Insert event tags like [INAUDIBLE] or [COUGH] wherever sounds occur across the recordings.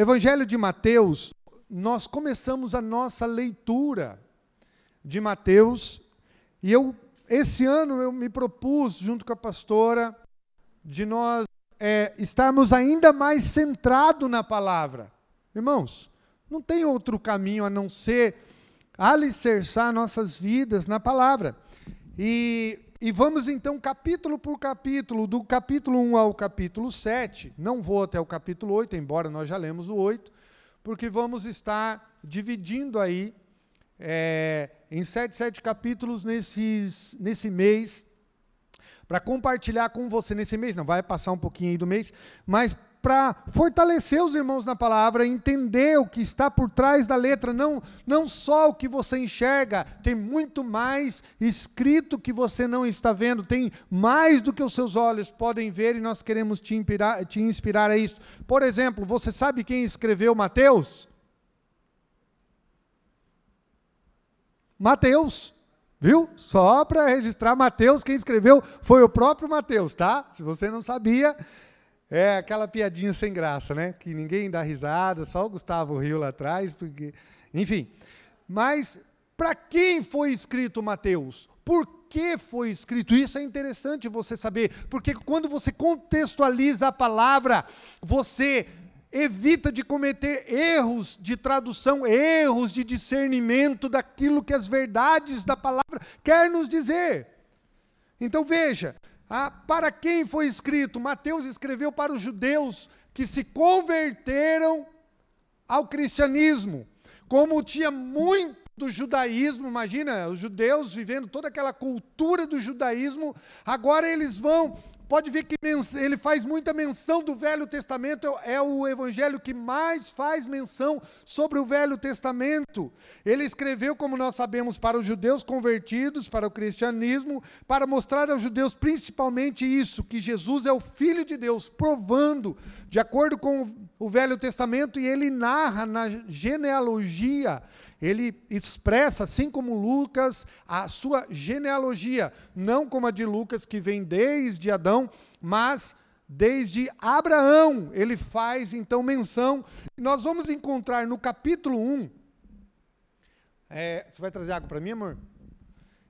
Evangelho de Mateus, nós começamos a nossa leitura de Mateus, e eu, esse ano, eu me propus, junto com a pastora, de nós é, estarmos ainda mais centrados na palavra. Irmãos, não tem outro caminho a não ser alicerçar nossas vidas na palavra. E, e vamos então capítulo por capítulo, do capítulo 1 ao capítulo 7. Não vou até o capítulo 8, embora nós já lemos o 8, porque vamos estar dividindo aí é, em sete, sete capítulos nesses, nesse mês, para compartilhar com você nesse mês, não vai passar um pouquinho aí do mês, mas para fortalecer os irmãos na palavra, entender o que está por trás da letra, não, não só o que você enxerga, tem muito mais escrito que você não está vendo, tem mais do que os seus olhos podem ver e nós queremos te inspirar, te inspirar a isso. Por exemplo, você sabe quem escreveu Mateus? Mateus. Viu? Só para registrar Mateus, quem escreveu foi o próprio Mateus, tá? Se você não sabia, é aquela piadinha sem graça, né? Que ninguém dá risada, só o Gustavo riu lá atrás, porque. Enfim. Mas para quem foi escrito Mateus? Por que foi escrito? Isso é interessante você saber, porque quando você contextualiza a palavra, você evita de cometer erros de tradução, erros de discernimento daquilo que as verdades da palavra quer nos dizer. Então veja, ah, para quem foi escrito? Mateus escreveu para os judeus que se converteram ao cristianismo. Como tinha muito do judaísmo, imagina, os judeus vivendo toda aquela cultura do judaísmo, agora eles vão Pode ver que ele faz muita menção do Velho Testamento, é o evangelho que mais faz menção sobre o Velho Testamento. Ele escreveu, como nós sabemos, para os judeus convertidos, para o cristianismo, para mostrar aos judeus principalmente isso, que Jesus é o Filho de Deus, provando, de acordo com o Velho Testamento, e ele narra na genealogia ele expressa, assim como Lucas, a sua genealogia, não como a de Lucas, que vem desde Adão, mas desde Abraão. Ele faz então menção. Nós vamos encontrar no capítulo 1. É, você vai trazer água para mim, amor?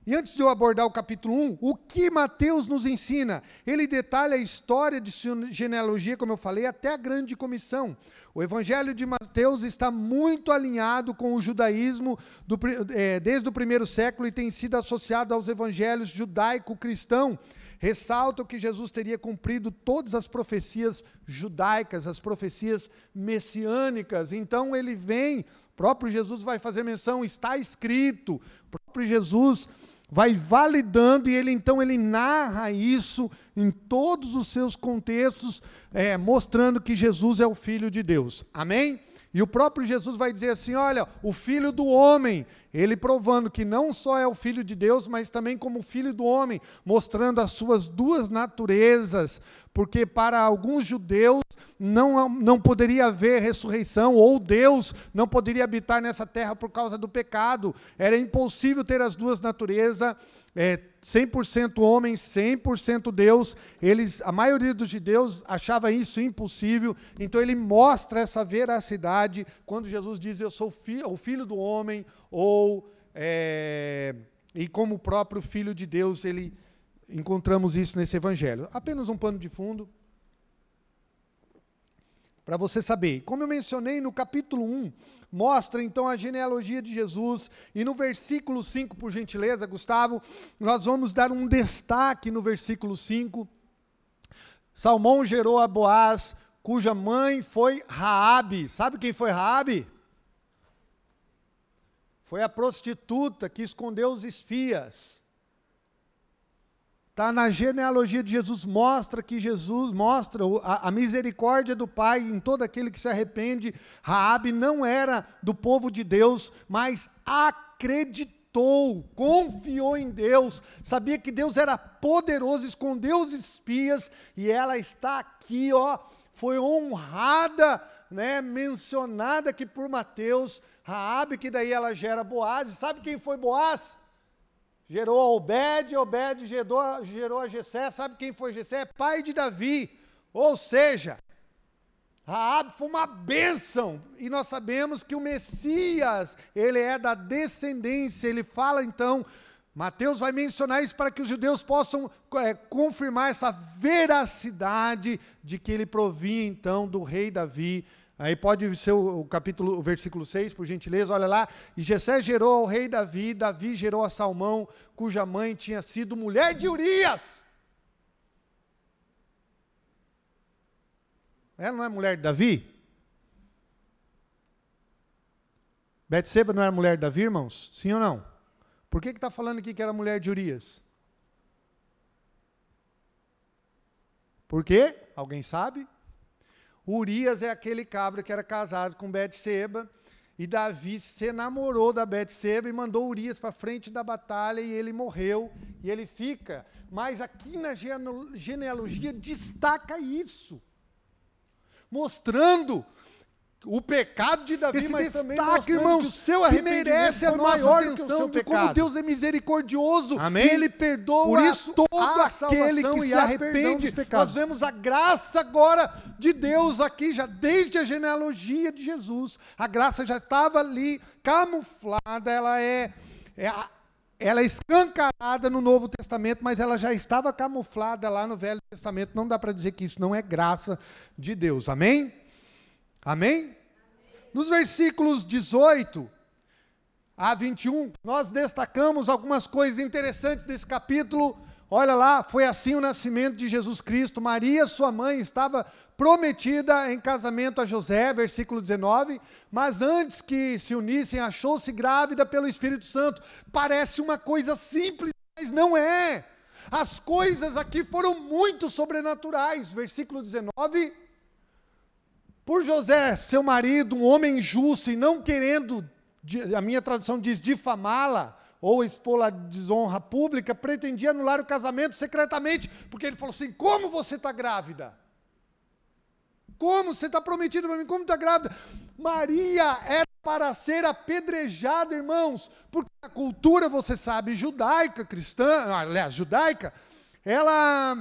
E antes de eu abordar o capítulo 1, o que Mateus nos ensina? Ele detalha a história de sua genealogia, como eu falei, até a grande comissão. O evangelho de Mateus está muito alinhado com o judaísmo do, é, desde o primeiro século e tem sido associado aos evangelhos judaico-cristão. Ressalta que Jesus teria cumprido todas as profecias judaicas, as profecias messiânicas. Então ele vem, próprio Jesus vai fazer menção, está escrito, o próprio Jesus vai validando e ele então ele narra isso em todos os seus contextos, é, mostrando que Jesus é o Filho de Deus. Amém? E o próprio Jesus vai dizer assim: olha, o filho do homem, ele provando que não só é o filho de Deus, mas também como filho do homem, mostrando as suas duas naturezas, porque para alguns judeus não, não poderia haver ressurreição, ou Deus não poderia habitar nessa terra por causa do pecado, era impossível ter as duas naturezas é, 100% homem, 100% Deus. Eles, a maioria dos judeus achava isso impossível. Então ele mostra essa veracidade quando Jesus diz: "Eu sou fi, o filho do homem", ou é, e como o próprio filho de Deus, ele encontramos isso nesse evangelho. Apenas um pano de fundo para você saber. Como eu mencionei no capítulo 1, mostra então a genealogia de Jesus, e no versículo 5, por gentileza, Gustavo, nós vamos dar um destaque no versículo 5. Salmão gerou a Boaz, cuja mãe foi Raabe. Sabe quem foi Raabe? Foi a prostituta que escondeu os espias. Está na genealogia de Jesus, mostra que Jesus mostra a, a, misericórdia do Pai em todo aquele que se arrepende. Raabe não era do povo de Deus, mas acreditou, confiou em Deus, sabia que Deus era poderoso, escondeu os espias, e ela está aqui, ó, foi honrada, né, mencionada aqui por Mateus, Raabe, que daí ela gera Boaz, e sabe quem foi Boaz? gerou a Obed, Obed gerou, gerou a Jessé, sabe quem foi Jessé? Pai de Davi. Ou seja, Raab foi uma bênção, e nós sabemos que o Messias, ele é da descendência, ele fala então, Mateus vai mencionar isso para que os judeus possam é, confirmar essa veracidade de que ele provinha então do rei Davi. Aí pode ser o, capítulo, o versículo 6, por gentileza, olha lá. E Jessé gerou ao rei Davi, Davi gerou a Salmão, cuja mãe tinha sido mulher de Urias. Ela não é mulher de Davi? Betseba não era mulher de Davi, irmãos? Sim ou não? Por que está falando aqui que era mulher de Urias? Por quê? Alguém sabe? Urias é aquele cabra que era casado com Betseba, e Davi se namorou da Betseba e mandou Urias para frente da batalha e ele morreu e ele fica. Mas aqui na genealogia destaca isso mostrando o pecado de Davi, Esse mas também destaque, irmãos, que o seu que merece a nossa atenção de como. Deus é misericordioso Amém? e Ele perdoa Por isso, todo aquele que se arrepende. Nós vemos a graça agora de Deus aqui, já desde a genealogia de Jesus. A graça já estava ali camuflada, ela é, é ela é escancarada no Novo Testamento, mas ela já estava camuflada lá no Velho Testamento. Não dá para dizer que isso não é graça de Deus. Amém? Amém? Nos versículos 18 a 21, nós destacamos algumas coisas interessantes desse capítulo. Olha lá, foi assim o nascimento de Jesus Cristo. Maria, sua mãe, estava prometida em casamento a José, versículo 19, mas antes que se unissem, achou-se grávida pelo Espírito Santo. Parece uma coisa simples, mas não é. As coisas aqui foram muito sobrenaturais. Versículo 19. Por José, seu marido, um homem justo e não querendo, a minha tradução diz difamá-la ou expô-la à desonra pública, pretendia anular o casamento secretamente, porque ele falou assim: como você está grávida? Como você está prometida para mim? Como está grávida? Maria era para ser apedrejada, irmãos, porque a cultura, você sabe, judaica, cristã, aliás, judaica, ela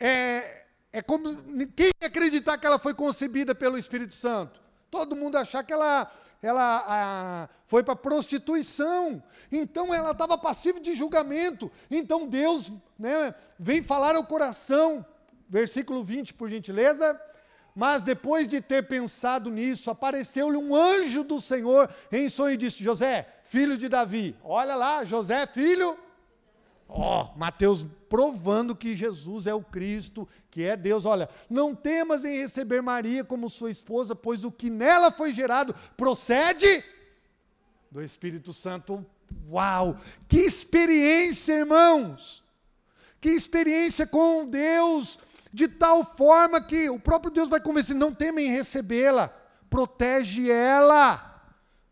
é, é como quem acreditar que ela foi concebida pelo Espírito Santo. Todo mundo achar que ela, ela ah, foi para prostituição. Então ela estava passiva de julgamento. Então Deus né, vem falar ao coração. Versículo 20, por gentileza. Mas depois de ter pensado nisso, apareceu-lhe um anjo do Senhor em sonho e disse: José, filho de Davi. Olha lá, José, filho Ó, Mateus provando que Jesus é o Cristo, que é Deus. Olha, não temas em receber Maria como sua esposa, pois o que nela foi gerado procede do Espírito Santo. Uau! Que experiência, irmãos! Que experiência com Deus, de tal forma que o próprio Deus vai convencer, não temem em recebê-la, protege ela.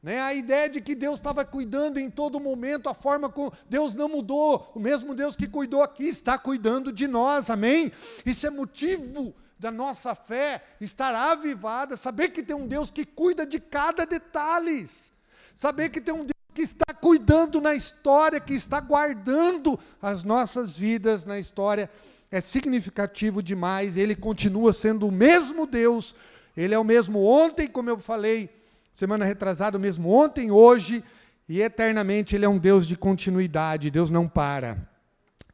Né? A ideia de que Deus estava cuidando em todo momento, a forma como Deus não mudou, o mesmo Deus que cuidou aqui está cuidando de nós, amém? Isso é motivo da nossa fé estar avivada, saber que tem um Deus que cuida de cada detalhe, saber que tem um Deus que está cuidando na história, que está guardando as nossas vidas na história, é significativo demais, ele continua sendo o mesmo Deus, ele é o mesmo ontem, como eu falei, semana retrasada, mesmo ontem, hoje e eternamente. Ele é um Deus de continuidade, Deus não para.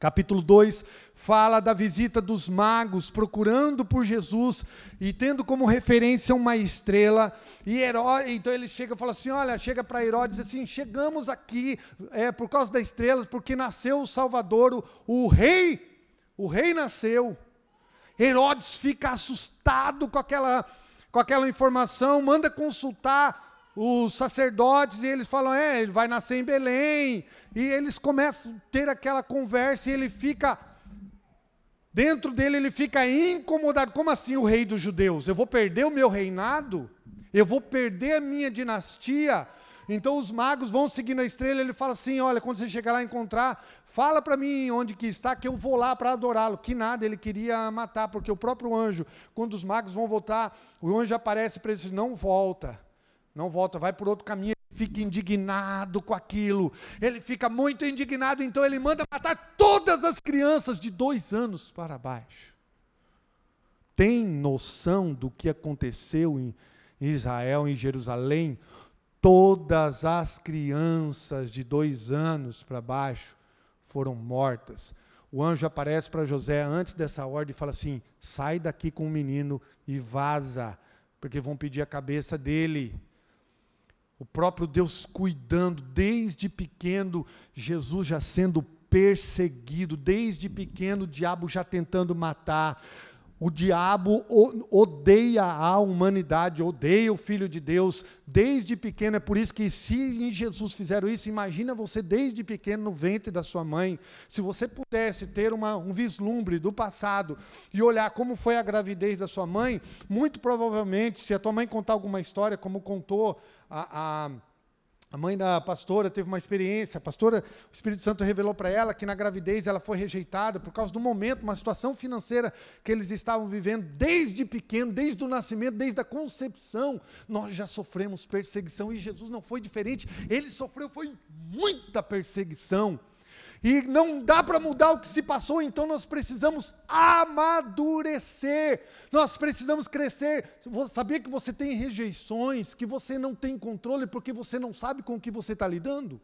Capítulo 2 fala da visita dos magos procurando por Jesus e tendo como referência uma estrela. E Herodes, então ele chega e fala assim: Olha, chega para Herodes assim: Chegamos aqui é, por causa das estrelas, porque nasceu o Salvador, o, o rei, o rei nasceu. Herodes fica assustado com aquela, com aquela informação, manda consultar os sacerdotes e eles falam: é, ele vai nascer em Belém. E eles começam a ter aquela conversa e ele fica. Dentro dele ele fica incomodado. Como assim o rei dos judeus? Eu vou perder o meu reinado? Eu vou perder a minha dinastia? Então os magos vão seguindo a estrela, ele fala assim: olha, quando você chegar lá e encontrar, fala para mim onde que está, que eu vou lá para adorá-lo. Que nada, ele queria matar, porque o próprio anjo, quando os magos vão voltar, o anjo aparece para eles, não volta, não volta, vai por outro caminho. Ele fica indignado com aquilo, ele fica muito indignado, então ele manda matar todas as crianças de dois anos para baixo. tem noção do que aconteceu em Israel, em Jerusalém? Todas as crianças de dois anos para baixo foram mortas. O anjo aparece para José antes dessa ordem e fala assim: sai daqui com o menino e vaza, porque vão pedir a cabeça dele. O próprio Deus cuidando, desde pequeno, Jesus já sendo perseguido, desde pequeno, o diabo já tentando matar. O diabo odeia a humanidade, odeia o Filho de Deus desde pequeno. É por isso que, se em Jesus fizeram isso, imagina você desde pequeno no ventre da sua mãe. Se você pudesse ter uma, um vislumbre do passado e olhar como foi a gravidez da sua mãe, muito provavelmente, se a tua mãe contar alguma história, como contou a, a a mãe da pastora teve uma experiência, a pastora, o Espírito Santo revelou para ela que na gravidez ela foi rejeitada por causa do momento, uma situação financeira que eles estavam vivendo desde pequeno, desde o nascimento, desde a concepção. Nós já sofremos perseguição e Jesus não foi diferente. Ele sofreu foi muita perseguição e não dá para mudar o que se passou, então nós precisamos amadurecer, nós precisamos crescer. Sabia que você tem rejeições, que você não tem controle porque você não sabe com o que você está lidando?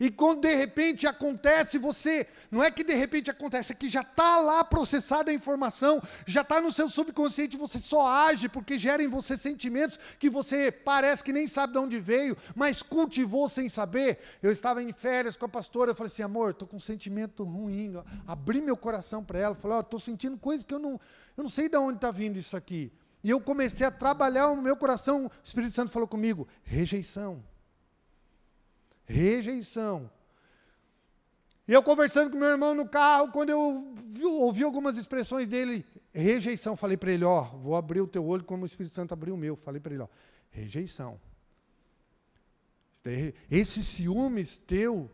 E quando de repente acontece, você, não é que de repente acontece, é que já está lá processada a informação, já está no seu subconsciente, você só age porque gera em você sentimentos que você parece que nem sabe de onde veio, mas cultivou sem saber. Eu estava em férias com a pastora, eu falei assim, amor, estou com um sentimento ruim, abri meu coração para ela, falei, estou sentindo coisas que eu não, eu não sei de onde está vindo isso aqui. E eu comecei a trabalhar o meu coração, o Espírito Santo falou comigo, rejeição. Rejeição. E eu conversando com meu irmão no carro, quando eu vi, ouvi algumas expressões dele, rejeição, falei para ele, ó, vou abrir o teu olho como o Espírito Santo abriu o meu. Falei para ele, ó, rejeição. Esse ciúmes teu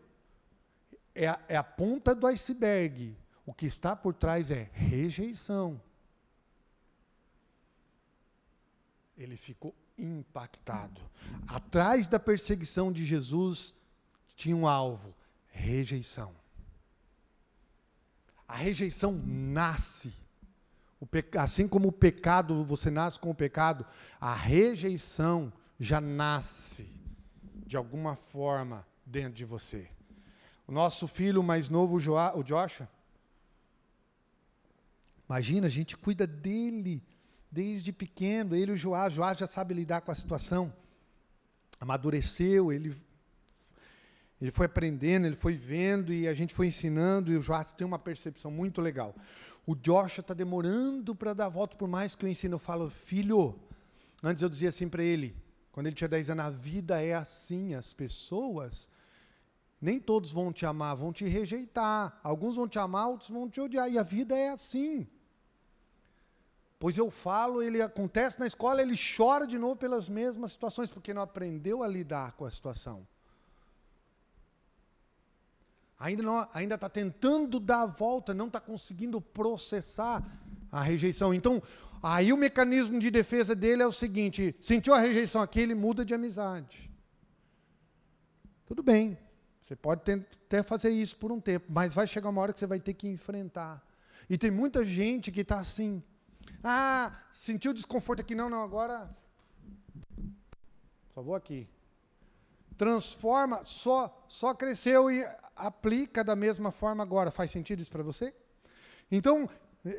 é a, é a ponta do iceberg. O que está por trás é rejeição. Ele ficou impactado. Atrás da perseguição de Jesus tinha um alvo: rejeição. A rejeição nasce. assim como o pecado, você nasce com o pecado, a rejeição já nasce de alguma forma dentro de você. O nosso filho mais novo, o Joshua, imagina, a gente cuida dele desde pequeno, ele e o Joás, Joás já sabe lidar com a situação, amadureceu, ele ele foi aprendendo, ele foi vendo e a gente foi ensinando, e o Joás tem uma percepção muito legal. O Joshua está demorando para dar a volta, por mais que eu ensino, eu falo, filho, antes eu dizia assim para ele, quando ele tinha 10 anos, a vida é assim, as pessoas, nem todos vão te amar, vão te rejeitar. Alguns vão te amar, outros vão te odiar, e a vida é assim. Pois eu falo, ele acontece na escola, ele chora de novo pelas mesmas situações, porque não aprendeu a lidar com a situação ainda ainda está tentando dar a volta, não está conseguindo processar a rejeição. Então, aí o mecanismo de defesa dele é o seguinte: sentiu a rejeição aqui, ele muda de amizade. Tudo bem, você pode até fazer isso por um tempo, mas vai chegar uma hora que você vai ter que enfrentar. E tem muita gente que está assim. Ah, sentiu desconforto aqui, não, não, agora. Só vou aqui transforma, só, só cresceu e aplica da mesma forma agora. Faz sentido isso para você? Então,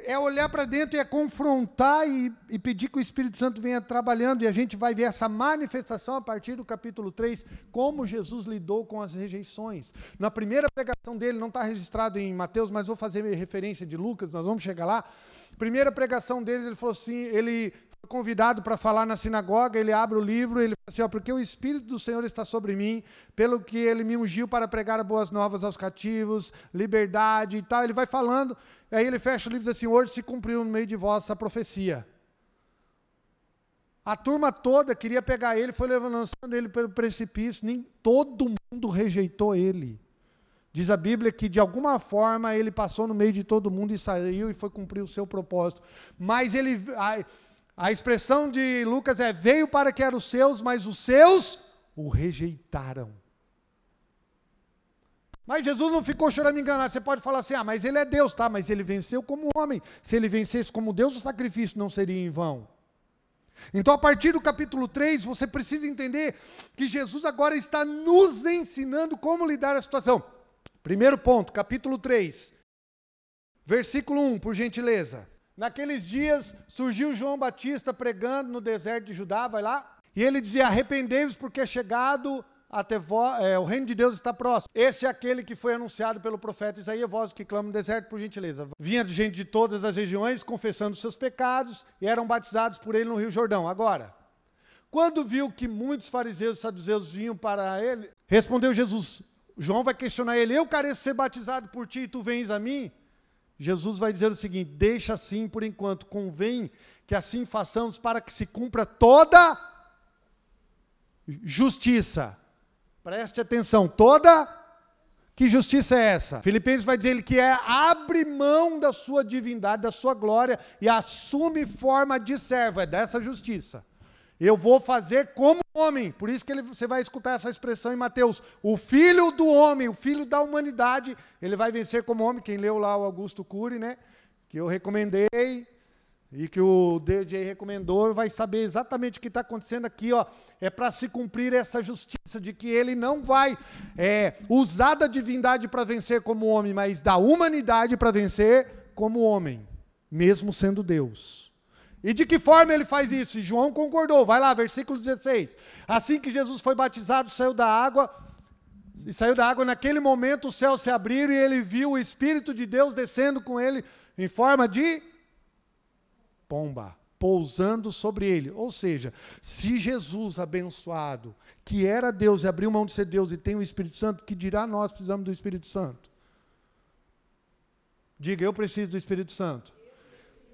é olhar para dentro e é confrontar e, e, pedir que o Espírito Santo venha trabalhando, e a gente vai ver essa manifestação a partir do capítulo 3, como Jesus lidou com as rejeições. Na primeira pregação dele, não está registrado em Mateus, mas vou fazer referência de Lucas, nós vamos chegar lá. Primeira pregação dele, ele falou assim: ele convidado para falar na sinagoga, ele abre o livro, ele fala assim, ó, porque o Espírito do Senhor está sobre mim, pelo que ele me ungiu para pregar boas novas aos cativos, liberdade e tal. Ele vai falando, aí ele fecha o livro e diz assim, hoje se cumpriu no meio de vós essa profecia. A turma toda queria pegar ele, foi lançando ele pelo precipício, nem todo mundo rejeitou ele. Diz a Bíblia que de alguma forma ele passou no meio de todo mundo e saiu e foi cumprir o seu propósito. Mas ele a expressão de Lucas é: veio para que eram os seus, mas os seus o rejeitaram. Mas Jesus não ficou chorando enganado. Você pode falar assim: ah, mas ele é Deus, tá? Mas ele venceu como homem. Se ele vencesse como Deus, o sacrifício não seria em vão. Então, a partir do capítulo 3, você precisa entender que Jesus agora está nos ensinando como lidar a situação. Primeiro ponto, capítulo 3, versículo 1, por gentileza. Naqueles dias surgiu João Batista pregando no deserto de Judá, vai lá, e ele dizia: Arrependei-vos, porque é chegado até vós, é, o reino de Deus está próximo. Este é aquele que foi anunciado pelo profeta Isaías, vós que clamam no deserto, por gentileza. Vinha de gente de todas as regiões, confessando seus pecados, e eram batizados por ele no Rio Jordão. Agora, quando viu que muitos fariseus e saduceus vinham para ele, respondeu Jesus, João vai questionar ele, eu careço ser batizado por ti e tu vens a mim? Jesus vai dizer o seguinte, deixa assim por enquanto, convém que assim façamos para que se cumpra toda justiça. Preste atenção, toda que justiça é essa? Filipenses vai dizer que é abre mão da sua divindade, da sua glória e assume forma de servo, é dessa justiça. Eu vou fazer como homem. Por isso que ele, você vai escutar essa expressão em Mateus. O filho do homem, o filho da humanidade, ele vai vencer como homem. Quem leu lá o Augusto Cury, né? Que eu recomendei, e que o DJ recomendou, vai saber exatamente o que está acontecendo aqui. Ó, é para se cumprir essa justiça de que ele não vai é, usar da divindade para vencer como homem, mas da humanidade para vencer como homem, mesmo sendo Deus. E de que forma ele faz isso? E João concordou. Vai lá, versículo 16. Assim que Jesus foi batizado, saiu da água. E saiu da água, naquele momento os céus se abriram e ele viu o Espírito de Deus descendo com ele em forma de pomba pousando sobre ele. Ou seja, se Jesus abençoado, que era Deus e abriu mão de ser Deus e tem o Espírito Santo, que dirá nós precisamos do Espírito Santo? Diga, eu preciso do Espírito Santo.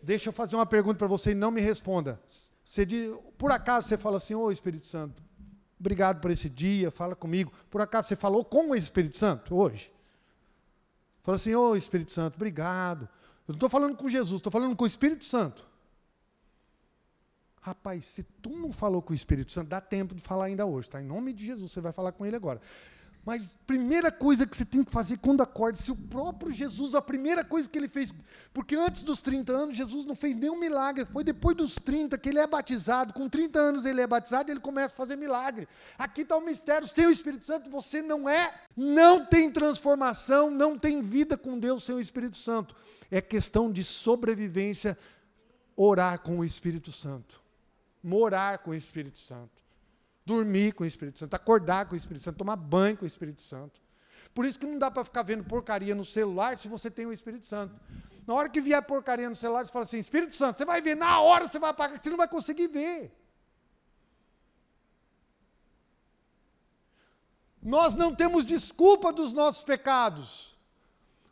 Deixa eu fazer uma pergunta para você e não me responda. Você diz, por acaso você fala assim, ô oh, Espírito Santo, obrigado por esse dia, fala comigo. Por acaso você falou com o Espírito Santo hoje? Fala assim, ô oh, Espírito Santo, obrigado. Eu não estou falando com Jesus, estou falando com o Espírito Santo. Rapaz, se tu não falou com o Espírito Santo, dá tempo de falar ainda hoje, tá? Em nome de Jesus, você vai falar com ele agora. Mas primeira coisa que você tem que fazer quando acorda, se o próprio Jesus, a primeira coisa que ele fez, porque antes dos 30 anos, Jesus não fez nenhum milagre, foi depois dos 30 que ele é batizado, com 30 anos ele é batizado ele começa a fazer milagre. Aqui está o mistério, sem o Espírito Santo você não é, não tem transformação, não tem vida com Deus sem o Espírito Santo. É questão de sobrevivência, orar com o Espírito Santo morar com o Espírito Santo, dormir com o Espírito Santo, acordar com o Espírito Santo, tomar banho com o Espírito Santo. Por isso que não dá para ficar vendo porcaria no celular se você tem o Espírito Santo. Na hora que vier porcaria no celular, você fala assim: Espírito Santo, você vai ver, na hora você vai apagar, você não vai conseguir ver. Nós não temos desculpa dos nossos pecados.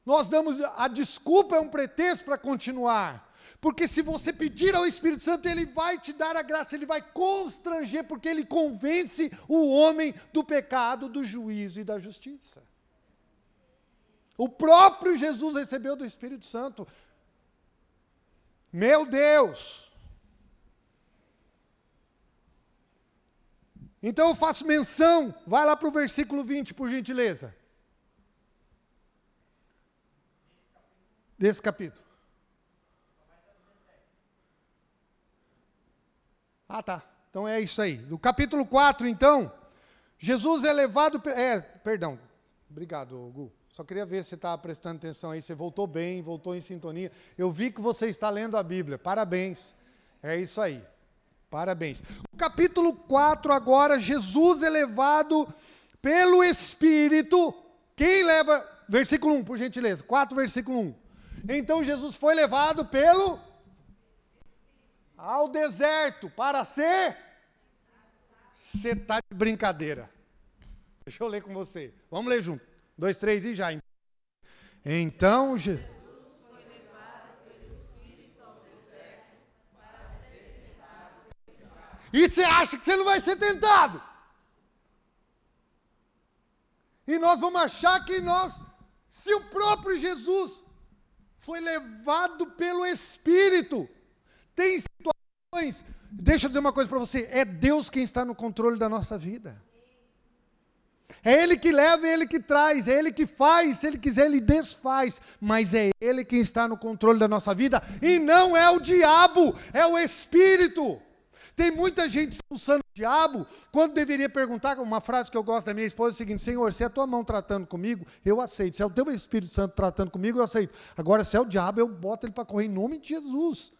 Nós damos a desculpa é um pretexto para continuar. Porque se você pedir ao Espírito Santo, ele vai te dar a graça, ele vai constranger, porque ele convence o homem do pecado, do juízo e da justiça. O próprio Jesus recebeu do Espírito Santo. Meu Deus! Então eu faço menção, vai lá para o versículo 20, por gentileza. Desse capítulo. Ah, tá. Então é isso aí. No capítulo 4, então, Jesus é levado. É, perdão. Obrigado, Gu. Só queria ver se você estava prestando atenção aí. Você voltou bem, voltou em sintonia. Eu vi que você está lendo a Bíblia. Parabéns. É isso aí. Parabéns. No capítulo 4, agora, Jesus é levado pelo Espírito. Quem leva. Versículo 1, por gentileza. 4, versículo 1. Então Jesus foi levado pelo ao deserto para ser. Você está de brincadeira. Deixa eu ler com você. Vamos ler junto. Dois, três e já. Então, Jesus. E você acha que você não vai ser tentado? E nós vamos achar que nós, se o próprio Jesus foi levado pelo Espírito, tem situações. Deixa eu dizer uma coisa para você: é Deus quem está no controle da nossa vida. É Ele que leva, é Ele que traz, é Ele que faz, se Ele quiser, Ele desfaz, mas é Ele quem está no controle da nossa vida, e não é o diabo, é o Espírito. Tem muita gente expulsando o diabo, quando deveria perguntar, uma frase que eu gosto da minha esposa é a seguinte: Senhor, se é a tua mão tratando comigo, eu aceito. Se é o teu Espírito Santo tratando comigo, eu aceito. Agora, se é o diabo, eu boto ele para correr em nome de Jesus.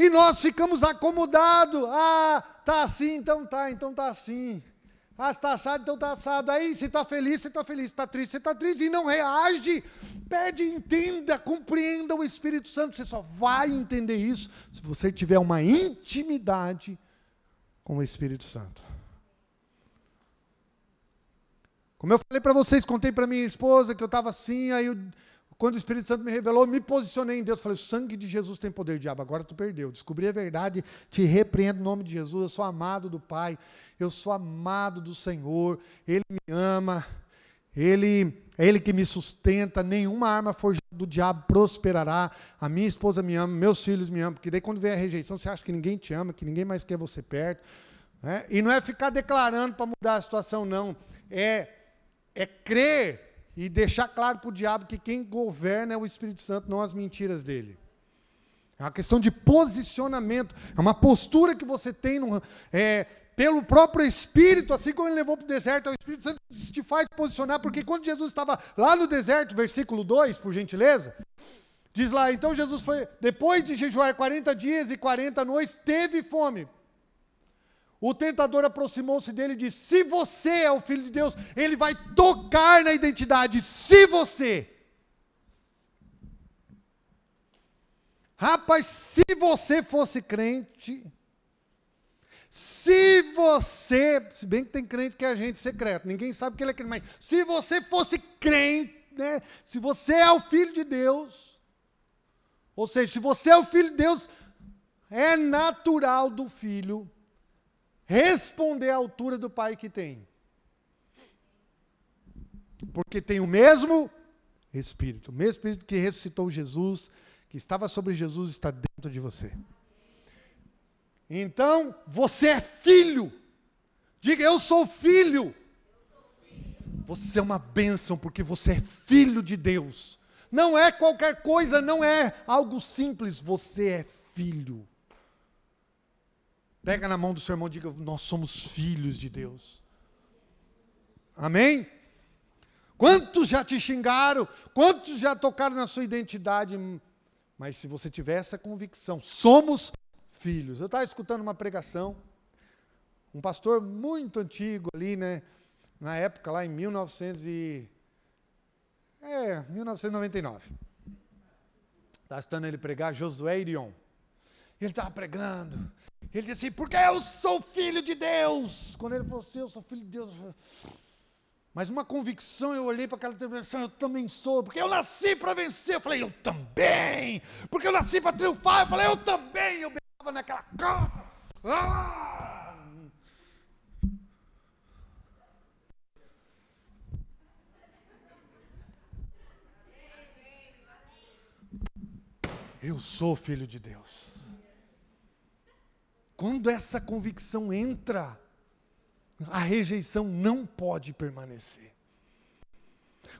E nós ficamos acomodados. Ah, tá assim, então tá, então tá assim. Ah, está assado, então está assado. Aí, se está feliz, você está feliz. Se está triste, você está triste. E não reage. Pede, entenda, compreenda o Espírito Santo. Você só vai entender isso se você tiver uma intimidade com o Espírito Santo. Como eu falei para vocês, contei para minha esposa que eu estava assim, aí eu, quando o Espírito Santo me revelou, me posicionei em Deus, falei, o sangue de Jesus tem poder, diabo, agora tu perdeu, descobri a verdade, te repreendo no nome de Jesus, eu sou amado do Pai, eu sou amado do Senhor, Ele me ama, Ele é Ele que me sustenta, nenhuma arma forjada do diabo prosperará, a minha esposa me ama, meus filhos me amam, porque daí quando vem a rejeição, você acha que ninguém te ama, que ninguém mais quer você perto, né? e não é ficar declarando para mudar a situação, não, é, é crer e deixar claro para o diabo que quem governa é o Espírito Santo, não as mentiras dele. É uma questão de posicionamento, é uma postura que você tem no, é, pelo próprio Espírito, assim como ele levou para o deserto, é o Espírito Santo te faz posicionar, porque quando Jesus estava lá no deserto, versículo 2, por gentileza, diz lá, então Jesus foi, depois de jejuar 40 dias e 40 noites, teve fome. O tentador aproximou-se dele e disse: Se você é o filho de Deus, ele vai tocar na identidade. Se você. Rapaz, se você fosse crente, se você, se bem que tem crente que é agente secreto, ninguém sabe que ele é crente, mas se você fosse crente, né, se você é o filho de Deus, ou seja, se você é o filho de Deus, é natural do filho responder à altura do pai que tem. Porque tem o mesmo Espírito, o mesmo Espírito que ressuscitou Jesus, que estava sobre Jesus, está dentro de você. Então, você é filho. Diga, eu sou filho. Você é uma bênção porque você é filho de Deus. Não é qualquer coisa, não é algo simples, você é filho. Pega na mão do seu irmão e diga: Nós somos filhos de Deus. Amém? Quantos já te xingaram? Quantos já tocaram na sua identidade? Mas se você tiver essa convicção, somos filhos. Eu estava escutando uma pregação, um pastor muito antigo ali, né? Na época, lá em 1900 e... É, 1999. Estava escutando ele pregar, Josué Irion. Ele estava pregando. Ele disse assim, porque eu sou filho de Deus. Quando ele falou assim, eu sou filho de Deus. Mas uma convicção, eu olhei para aquela televisão, eu também sou, porque eu nasci para vencer. Eu falei, eu também. Porque eu nasci para triunfar. Eu falei, eu também. Eu estava naquela cama. Ah! Eu sou filho de Deus. Quando essa convicção entra, a rejeição não pode permanecer.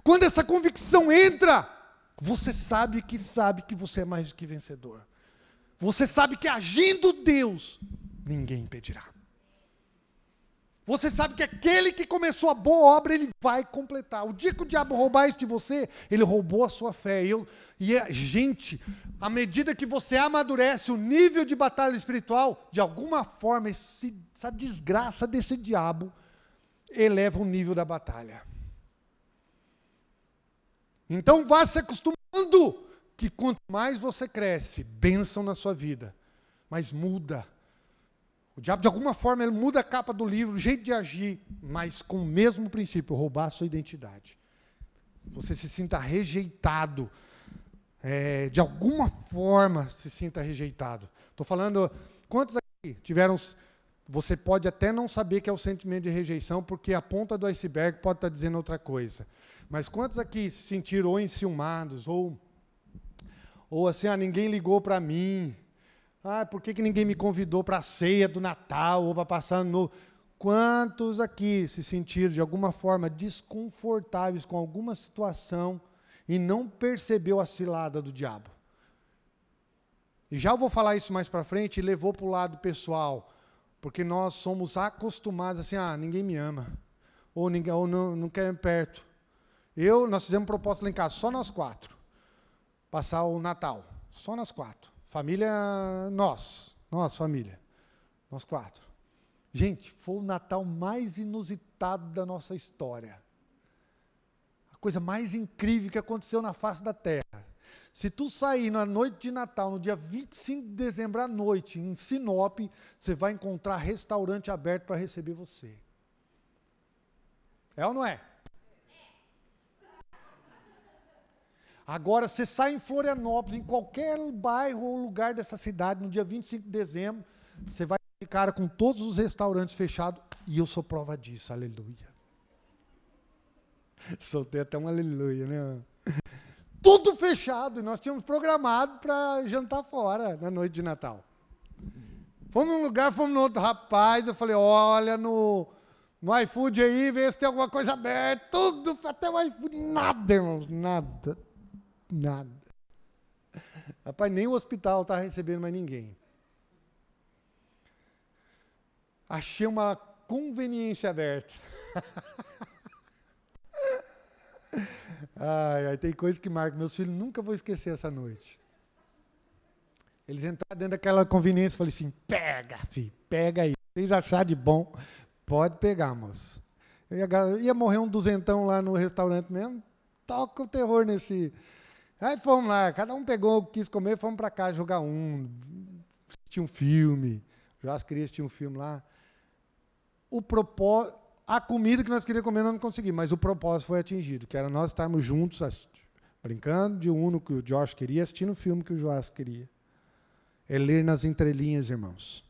Quando essa convicção entra, você sabe que sabe que você é mais do que vencedor. Você sabe que agindo Deus, ninguém impedirá. Você sabe que aquele que começou a boa obra, ele vai completar. O dia que o diabo roubar isso de você, ele roubou a sua fé. E, eu, e é, gente, à medida que você amadurece o nível de batalha espiritual, de alguma forma, esse, essa desgraça desse diabo eleva o nível da batalha. Então vá se acostumando que quanto mais você cresce, bênção na sua vida, mas muda. O diabo, de alguma forma, ele muda a capa do livro, o jeito de agir, mas com o mesmo princípio, roubar a sua identidade. Você se sinta rejeitado. É, de alguma forma se sinta rejeitado. Estou falando, quantos aqui tiveram. Você pode até não saber que é o sentimento de rejeição, porque a ponta do iceberg pode estar dizendo outra coisa. Mas quantos aqui se sentiram ou enciumados, ou ou assim, ah, ninguém ligou para mim. Ah, por que, que ninguém me convidou para a ceia do Natal ou para passar no. Quantos aqui se sentiram de alguma forma desconfortáveis com alguma situação e não percebeu a cilada do diabo? E já vou falar isso mais para frente e levou para o lado pessoal, porque nós somos acostumados assim, ah, ninguém me ama, ou ninguém, ou não, não quer perto. Eu, nós fizemos proposta lá em casa, só nós quatro, passar o Natal, só nós quatro. Família, nós, nós, família, nós quatro. Gente, foi o Natal mais inusitado da nossa história. A coisa mais incrível que aconteceu na face da terra. Se tu sair na noite de Natal, no dia 25 de dezembro à noite, em Sinop, você vai encontrar restaurante aberto para receber você. É ou não é? Agora, você sai em Florianópolis, em qualquer bairro ou lugar dessa cidade, no dia 25 de dezembro, você vai cara com todos os restaurantes fechados, e eu sou prova disso, aleluia. [LAUGHS] Soltei até um aleluia, né? [LAUGHS] Tudo fechado, e nós tínhamos programado para jantar fora na noite de Natal. Fomos num lugar, fomos no outro, rapaz, eu falei, olha no, no iFood aí, vê se tem alguma coisa aberta, tudo, até o iFood, nada, irmãos, nada, nada. Rapaz, nem o hospital está recebendo mais ninguém. Achei uma conveniência aberta. [LAUGHS] ai, ai, tem coisa que marca. Meus filhos nunca vão esquecer essa noite. Eles entraram dentro daquela conveniência e falei assim: pega, filho, pega aí. Vocês acharem de bom, pode pegar, moço. Eu ia, ia morrer um duzentão lá no restaurante mesmo. Toca o terror nesse. Aí fomos lá, cada um pegou o que quis comer, fomos para cá jogar um, assistir um filme. Já as crianças tinham um filme lá o propósito, a comida que nós queríamos comer nós não conseguimos, mas o propósito foi atingido, que era nós estarmos juntos, brincando de uno que o Josh queria, assistindo o filme que o Joás queria. É ler nas entrelinhas, irmãos.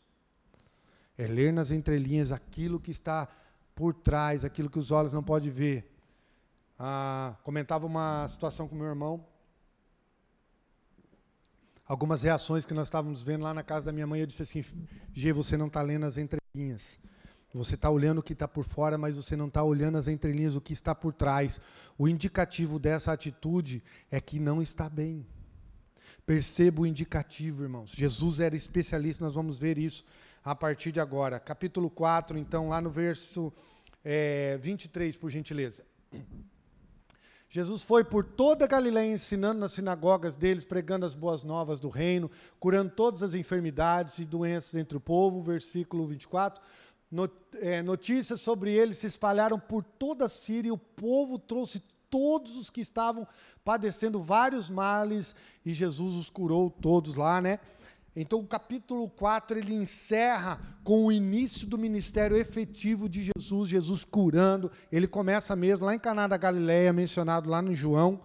É ler nas entrelinhas aquilo que está por trás, aquilo que os olhos não podem ver. Ah, comentava uma situação com meu irmão. Algumas reações que nós estávamos vendo lá na casa da minha mãe, eu disse assim: G, você não está lendo as entrelinhas. Você está olhando o que está por fora, mas você não está olhando as entrelinhas, o que está por trás. O indicativo dessa atitude é que não está bem. Perceba o indicativo, irmãos. Jesus era especialista, nós vamos ver isso a partir de agora. Capítulo 4, então, lá no verso é, 23, por gentileza. Jesus foi por toda a Galiléia ensinando nas sinagogas deles, pregando as boas novas do reino, curando todas as enfermidades e doenças entre o povo. Versículo 24 é, notícias sobre ele se espalharam por toda a Síria e o povo trouxe todos os que estavam padecendo vários males e Jesus os curou todos lá, né? Então o capítulo 4 ele encerra com o início do ministério efetivo de Jesus, Jesus curando. Ele começa mesmo lá em Caná da Galileia, mencionado lá no João.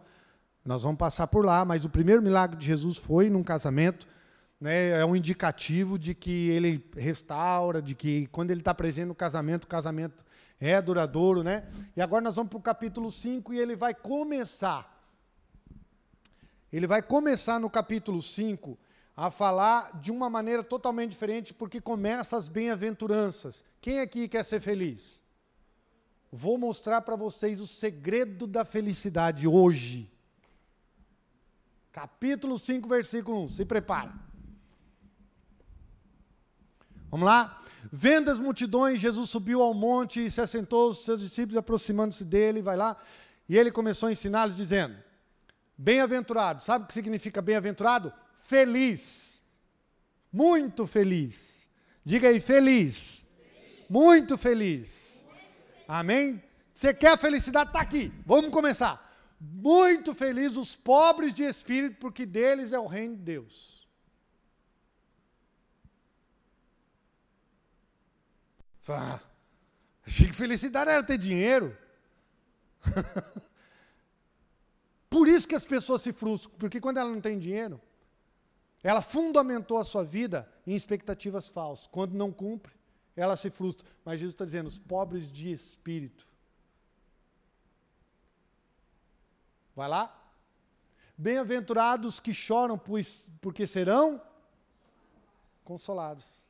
Nós vamos passar por lá, mas o primeiro milagre de Jesus foi num casamento né, é um indicativo de que ele restaura, de que quando ele está presente no casamento, o casamento é duradouro. Né? E agora nós vamos para o capítulo 5 e ele vai começar. Ele vai começar no capítulo 5 a falar de uma maneira totalmente diferente, porque começa as bem-aventuranças. Quem aqui quer ser feliz? Vou mostrar para vocês o segredo da felicidade hoje. Capítulo 5, versículo 1. Se prepara. Vamos lá? Vendo as multidões, Jesus subiu ao monte e se assentou, os seus discípulos aproximando-se dele, vai lá, e ele começou a ensiná-los, dizendo: Bem-aventurado, sabe o que significa bem-aventurado? Feliz, muito feliz. Diga aí, feliz, muito feliz. Amém? Você quer felicidade? Está aqui. Vamos começar. Muito feliz os pobres de espírito, porque deles é o reino de Deus. Achei que felicidade era ter dinheiro. [LAUGHS] Por isso que as pessoas se frustram, porque quando ela não tem dinheiro, ela fundamentou a sua vida em expectativas falsas. Quando não cumpre, ela se frustra. Mas Jesus está dizendo: os pobres de espírito. Vai lá. Bem-aventurados que choram, porque serão consolados.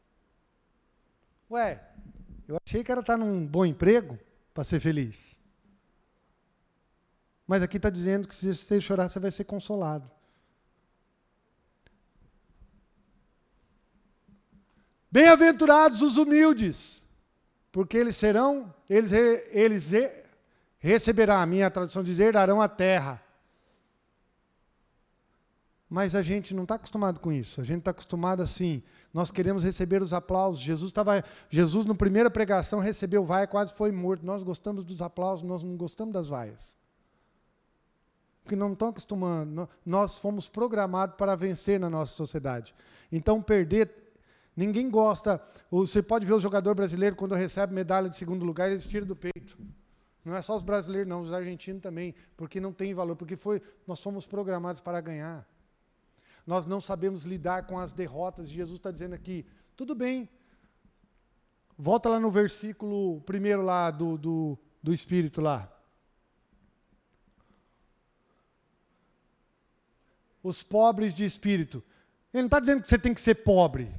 Ué, Eu achei que era estar num bom emprego para ser feliz. Mas aqui está dizendo que se você chorar, você vai ser consolado. Bem-aventurados os humildes, porque eles serão, eles, eles receberão, a minha tradução diz, herdarão a terra. Mas a gente não está acostumado com isso. A gente está acostumado assim. Nós queremos receber os aplausos. Jesus estava, Jesus, na primeira pregação, recebeu vaia, quase foi morto. Nós gostamos dos aplausos, nós não gostamos das vaias. Porque não estão acostumando. Nós fomos programados para vencer na nossa sociedade. Então, perder. Ninguém gosta. Você pode ver o jogador brasileiro, quando recebe medalha de segundo lugar, eles tiram do peito. Não é só os brasileiros, não, os argentinos também, porque não tem valor, porque foi, nós fomos programados para ganhar nós não sabemos lidar com as derrotas. Jesus está dizendo aqui, tudo bem. Volta lá no versículo primeiro lá do, do, do Espírito lá. Os pobres de espírito. Ele não está dizendo que você tem que ser pobre.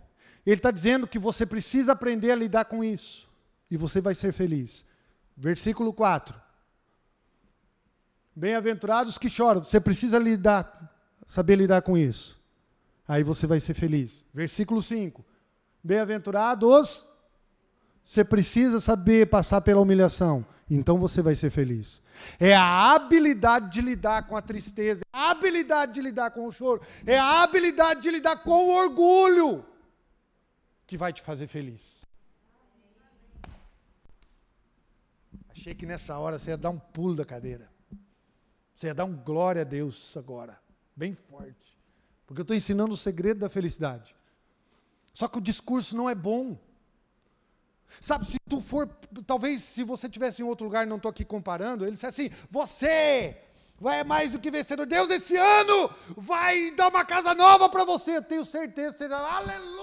Ele está dizendo que você precisa aprender a lidar com isso. E você vai ser feliz. Versículo 4. Bem-aventurados que choram. Você precisa lidar, saber lidar com isso. Aí você vai ser feliz. Versículo 5. Bem-aventurados, você precisa saber passar pela humilhação, então você vai ser feliz. É a habilidade de lidar com a tristeza, é a habilidade de lidar com o choro, é a habilidade de lidar com o orgulho que vai te fazer feliz. Achei que nessa hora você ia dar um pulo da cadeira. Você ia dar um glória a Deus agora, bem forte. Porque eu estou ensinando o segredo da felicidade. Só que o discurso não é bom. Sabe, se tu for, talvez se você tivesse em outro lugar, não estou aqui comparando, ele disse assim: você vai mais do que vencedor. Deus esse ano vai dar uma casa nova para você. Tenho certeza. Aleluia!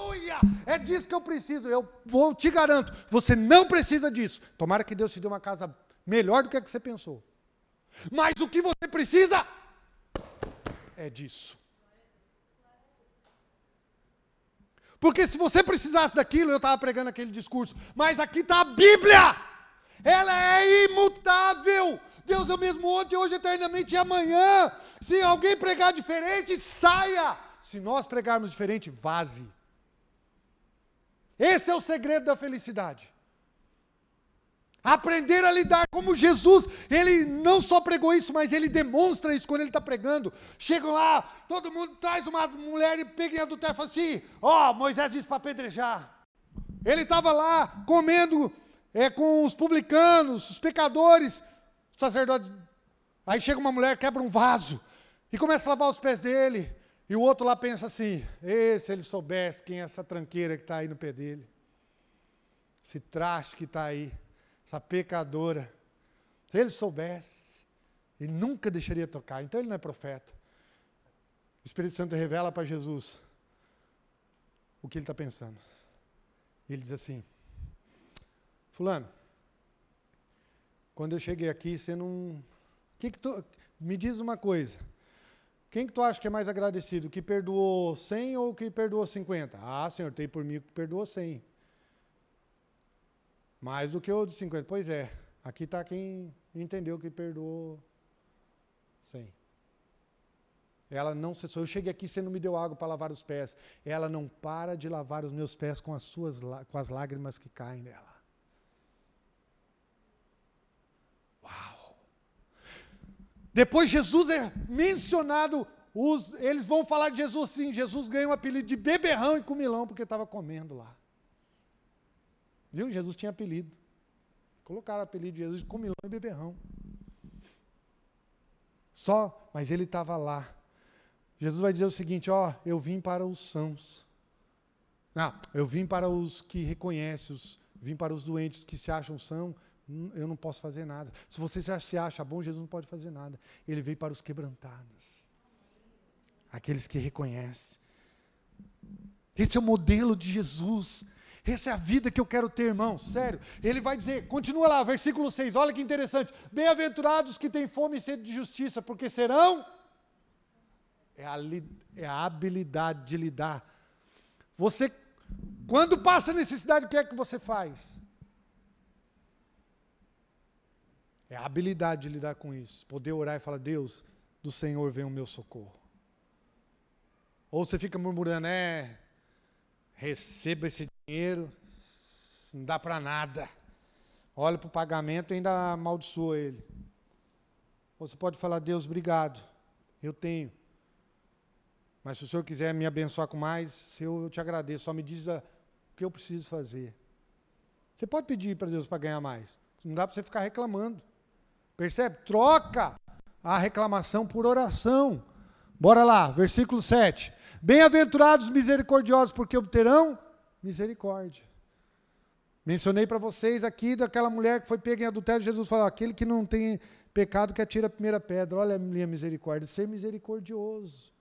É disso que eu preciso. Eu vou te garanto, você não precisa disso. Tomara que Deus te dê uma casa melhor do que a que você pensou. Mas o que você precisa é disso. Porque se você precisasse daquilo, eu estava pregando aquele discurso. Mas aqui está a Bíblia. Ela é imutável. Deus é o mesmo ontem, hoje, eternamente e amanhã. Se alguém pregar diferente, saia. Se nós pregarmos diferente, vaze. Esse é o segredo da felicidade. Aprender a lidar como Jesus, ele não só pregou isso, mas ele demonstra isso quando ele está pregando. Chegam lá, todo mundo traz uma mulher e pega em adultério e fala assim: Ó, oh, Moisés disse para apedrejar. Ele estava lá comendo é, com os publicanos, os pecadores, sacerdotes. Aí chega uma mulher, quebra um vaso e começa a lavar os pés dele. E o outro lá pensa assim: e se ele soubesse quem é essa tranqueira que está aí no pé dele? Esse traste que está aí essa pecadora. Se ele soubesse, ele nunca deixaria tocar. Então ele não é profeta. O Espírito Santo revela para Jesus o que ele está pensando. Ele diz assim: Fulano, quando eu cheguei aqui, você não. Que que tu... Me diz uma coisa. Quem que tu acha que é mais agradecido? Que perdoou 100 ou que perdoou 50? Ah, Senhor, tem por mim que perdoou 100. Mais do que o de 50. Pois é, aqui está quem entendeu que perdoou 100. Ela não cessou. Eu cheguei aqui, você não me deu água para lavar os pés. Ela não para de lavar os meus pés com as suas com as lágrimas que caem nela. Uau! Depois Jesus é mencionado, os, eles vão falar de Jesus sim. Jesus ganhou o apelido de beberrão e comilão porque estava comendo lá. Viu? Jesus tinha apelido. Colocaram o apelido de Jesus de comilão e beberrão. Só, mas ele estava lá. Jesus vai dizer o seguinte: ó, eu vim para os sãos. Não, eu vim para os que reconhecem, os, vim para os doentes que se acham são, eu não posso fazer nada. Se você se acha bom, Jesus não pode fazer nada. Ele veio para os quebrantados. Aqueles que reconhecem. Esse é o modelo de Jesus. Essa é a vida que eu quero ter, irmão, sério. Ele vai dizer, continua lá, versículo 6, olha que interessante. Bem-aventurados que têm fome e sede de justiça, porque serão. É a, é a habilidade de lidar. Você, quando passa necessidade, o que é que você faz? É a habilidade de lidar com isso. Poder orar e falar, Deus, do Senhor vem o meu socorro. Ou você fica murmurando, é, receba esse dinheiro, não dá para nada. Olha para o pagamento e ainda amaldiçoa ele. Ou você pode falar, Deus, obrigado, eu tenho. Mas se o Senhor quiser me abençoar com mais, eu, te agradeço. Só me diz o que eu preciso fazer. Você pode pedir para Deus para ganhar mais. Não dá para você ficar reclamando. Percebe? Troca a reclamação por oração. Bora lá, versículo 7. Bem-aventurados misericordiosos, porque obterão misericórdia. Mencionei para vocês aqui daquela mulher que foi pega em adultério, Jesus falou: aquele que não tem pecado que atira a primeira pedra. Olha a minha misericórdia, ser misericordioso.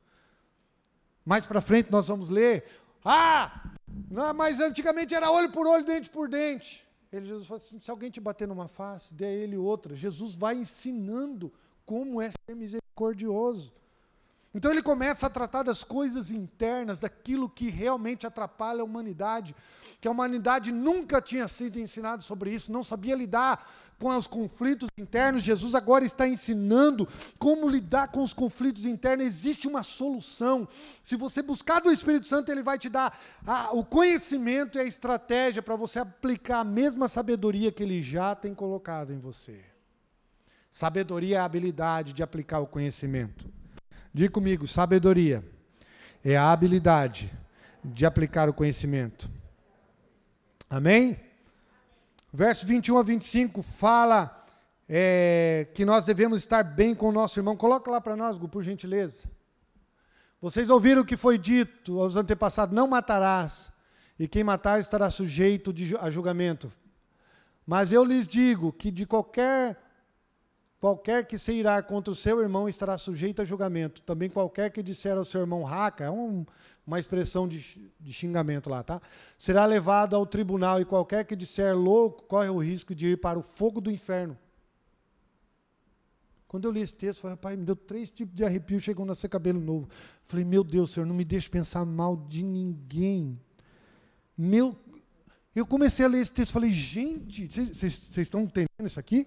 Mais para frente nós vamos ler: ah, não, mas antigamente era olho por olho, dente por dente. Ele, Jesus falou assim: se alguém te bater numa face, dê a ele outra. Jesus vai ensinando como é ser misericordioso. Então ele começa a tratar das coisas internas, daquilo que realmente atrapalha a humanidade, que a humanidade nunca tinha sido ensinada sobre isso, não sabia lidar com os conflitos internos. Jesus agora está ensinando como lidar com os conflitos internos. Existe uma solução. Se você buscar do Espírito Santo, ele vai te dar a, o conhecimento e a estratégia para você aplicar a mesma sabedoria que ele já tem colocado em você. Sabedoria é a habilidade de aplicar o conhecimento. Diga comigo, sabedoria é a habilidade de aplicar o conhecimento. Amém? Verso 21 a 25 fala é, que nós devemos estar bem com o nosso irmão. Coloca lá para nós, por gentileza. Vocês ouviram o que foi dito aos antepassados: não matarás, e quem matar estará sujeito a julgamento. Mas eu lhes digo que de qualquer Qualquer que se irá contra o seu irmão estará sujeito a julgamento. Também qualquer que disser ao seu irmão raca, é um, uma expressão de, de, xingamento lá, tá? Será levado ao tribunal e qualquer que disser louco corre o risco de ir para o fogo do inferno. Quando eu li esse texto, falei, pai, me deu três tipos de arrepio, chegou a nascer cabelo novo. Falei, meu Deus, Senhor, não me deixe pensar mal de ninguém. Meu, eu comecei a ler esse texto, falei, gente, vocês estão entendendo isso aqui?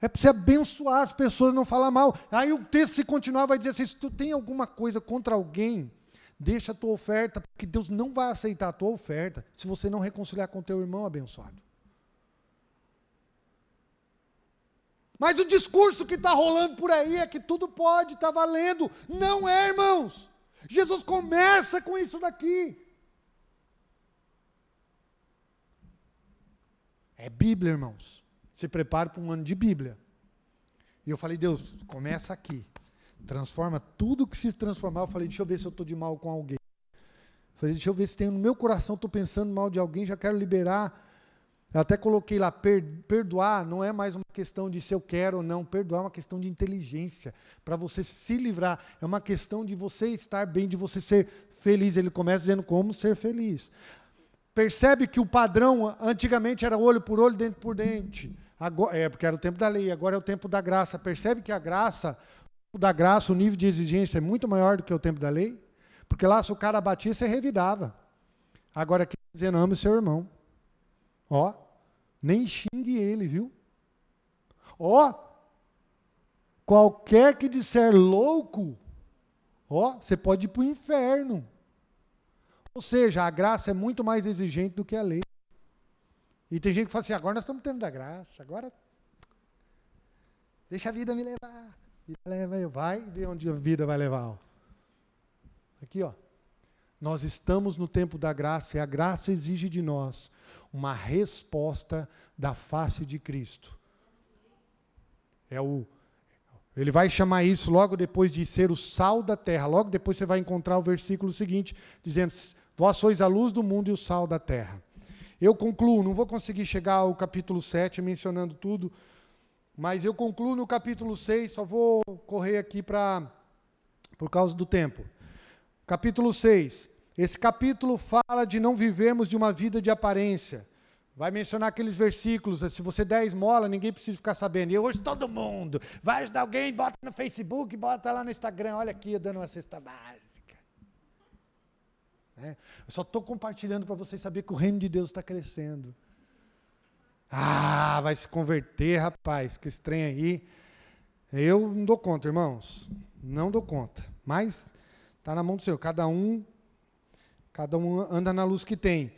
É para você abençoar as pessoas, não falar mal. Aí o texto, se continuar, vai dizer assim: se tu tem alguma coisa contra alguém, deixa a tua oferta, porque Deus não vai aceitar a tua oferta se você não reconciliar com teu irmão abençoado. Mas o discurso que está rolando por aí é que tudo pode, está valendo. Não é, irmãos. Jesus começa com isso daqui. É Bíblia, irmãos se prepare para um ano de Bíblia. E eu falei, Deus, começa aqui. Transforma tudo que se transformar. Eu falei, deixa eu ver se eu estou de mal com alguém. Eu falei, deixa eu ver se tem no meu coração, estou pensando mal de alguém, já quero liberar. Eu até coloquei lá, per, perdoar não é mais uma questão de se eu quero ou não, perdoar é uma questão de inteligência, para você se livrar, é uma questão de você estar bem, de você ser feliz. Ele começa dizendo como ser feliz. Percebe que o padrão antigamente era olho por olho, dente por dente. Agora, é, porque era o tempo da lei, agora é o tempo da graça. Percebe que a graça, o da graça, o nível de exigência é muito maior do que o tempo da lei? Porque lá, se o cara batia, você revidava. Agora aqui tá dizendo, ame o seu irmão. Ó, nem xingue ele, viu? Ó, qualquer que disser louco, ó, você pode ir para o inferno. Ou seja, a graça é muito mais exigente do que a lei. E tem gente que fala assim, agora nós estamos tendo da graça, agora deixa a vida me levar. leva eu, vai ver onde a vida vai levar. Aqui, ó. Nós estamos no tempo da graça e a graça exige de nós uma resposta da face de Cristo. É o ele vai chamar isso logo depois de ser o sal da terra. Logo depois você vai encontrar o versículo seguinte dizendo: Vós sois a luz do mundo e o sal da terra. Eu concluo, não vou conseguir chegar ao capítulo 7 mencionando tudo, mas eu concluo no capítulo 6, só vou correr aqui para por causa do tempo. Capítulo 6. Esse capítulo fala de não vivermos de uma vida de aparência. Vai mencionar aqueles versículos, se você der esmola, ninguém precisa ficar sabendo. E hoje todo mundo vai ajudar alguém, bota no Facebook, bota lá no Instagram, olha aqui, eu dando uma cesta básica. É, eu só estou compartilhando para vocês saber que o reino de Deus está crescendo. Ah, vai se converter, rapaz, que estranho aí. Eu não dou conta, irmãos. Não dou conta. Mas está na mão do Senhor. Cada um, cada um anda na luz que tem.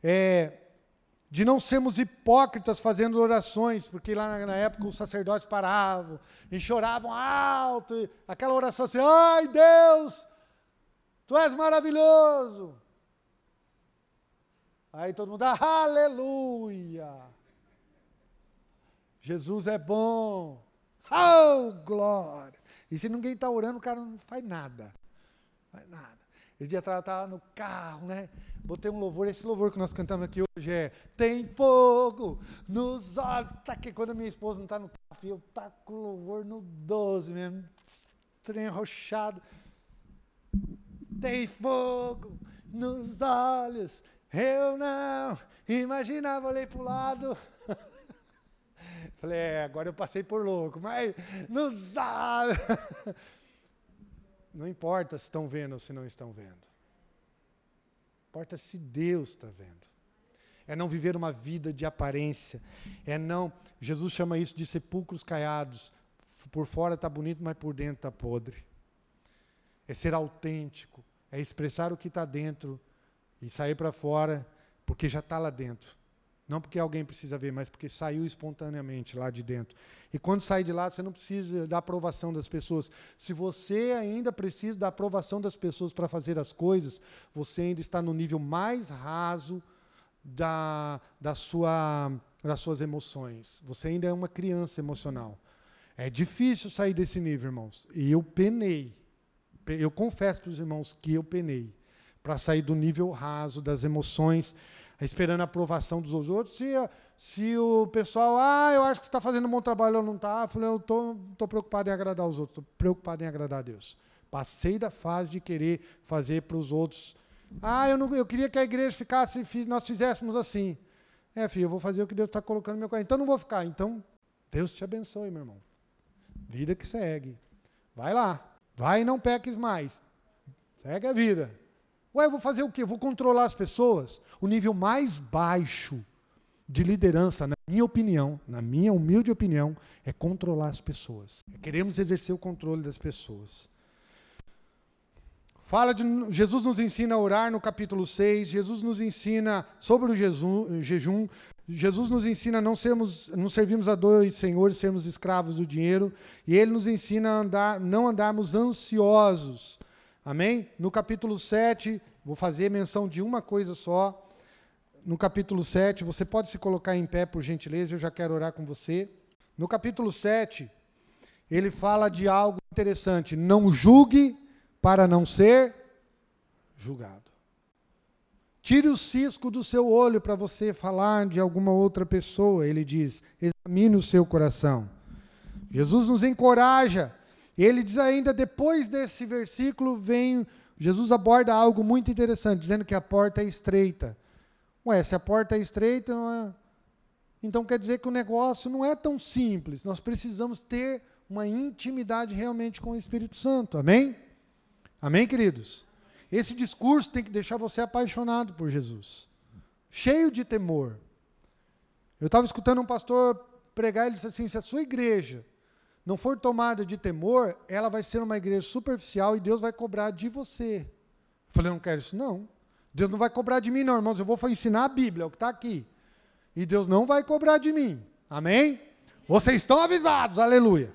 É, de não sermos hipócritas fazendo orações, porque lá na época os sacerdotes paravam e choravam alto, aquela oração assim: ai Deus, tu és maravilhoso. Aí todo mundo, aleluia. Jesus é bom. Oh, glória. E se ninguém está orando, o cara não faz nada. Faz nada. Esse dia atrás eu estava no carro, né? Botei um louvor, esse louvor que nós cantamos aqui hoje é Tem fogo nos olhos. Tá aqui, quando a minha esposa não está no carro, eu taco o louvor no 12 mesmo. Trem arrochado. Tem fogo nos olhos eu não imaginava, olhei para o lado. [LAUGHS] Falei, é, agora eu passei por louco, mas não sabe. [LAUGHS] Não importa se estão vendo ou se não estão vendo. Importa se Deus está vendo. É não viver uma vida de aparência. É não. Jesus chama isso de sepulcros caiados. Por fora está bonito, mas por dentro está podre. É ser autêntico. É expressar o que está dentro e sair para fora porque já está lá dentro. Não porque alguém precisa ver, mas porque saiu espontaneamente lá de dentro. E quando sair de lá, você não precisa da aprovação das pessoas. Se você ainda precisa da aprovação das pessoas para fazer as coisas, você ainda está no nível mais raso da, da sua, das suas emoções. Você ainda é uma criança emocional. É difícil sair desse nível, irmãos. E eu penei. Eu confesso para os irmãos que eu penei para sair do nível raso das emoções, esperando a aprovação dos outros. Se, se o pessoal, ah, eu acho que você está fazendo um bom trabalho ou não está, eu falei, eu estou tô, tô preocupado em agradar os outros, estou preocupado em agradar a Deus. Passei da fase de querer fazer para os outros. Ah, eu, não, eu queria que a igreja ficasse, nós fizéssemos assim. É, filho, eu vou fazer o que Deus está colocando no meu coração. Então não vou ficar. Então, Deus te abençoe, meu irmão. Vida que segue. Vai lá. Vai e não peques mais. Segue a vida. Ué, eu vou fazer o quê? Vou controlar as pessoas? O nível mais baixo de liderança, na minha opinião, na minha humilde opinião, é controlar as pessoas. Queremos exercer o controle das pessoas. Fala de Jesus nos ensina a orar no capítulo 6, Jesus nos ensina sobre o jejum, Jesus nos ensina a não sermos, não servirmos a dois senhores, sermos escravos do dinheiro, e ele nos ensina a andar, não andarmos ansiosos Amém? No capítulo 7, vou fazer menção de uma coisa só. No capítulo 7, você pode se colocar em pé, por gentileza, eu já quero orar com você. No capítulo 7, ele fala de algo interessante. Não julgue para não ser julgado. Tire o cisco do seu olho para você falar de alguma outra pessoa. Ele diz: examine o seu coração. Jesus nos encoraja ele diz ainda, depois desse versículo, vem. Jesus aborda algo muito interessante, dizendo que a porta é estreita. Ué, se a porta é estreita, é... então quer dizer que o negócio não é tão simples. Nós precisamos ter uma intimidade realmente com o Espírito Santo. Amém? Amém, queridos? Esse discurso tem que deixar você apaixonado por Jesus, cheio de temor. Eu estava escutando um pastor pregar, ele disse assim: se a sua igreja não for tomada de temor, ela vai ser uma igreja superficial e Deus vai cobrar de você. Eu falei, não quero isso não. Deus não vai cobrar de mim não, irmãos, eu vou ensinar a Bíblia, é o que está aqui. E Deus não vai cobrar de mim. Amém? Vocês estão avisados, aleluia.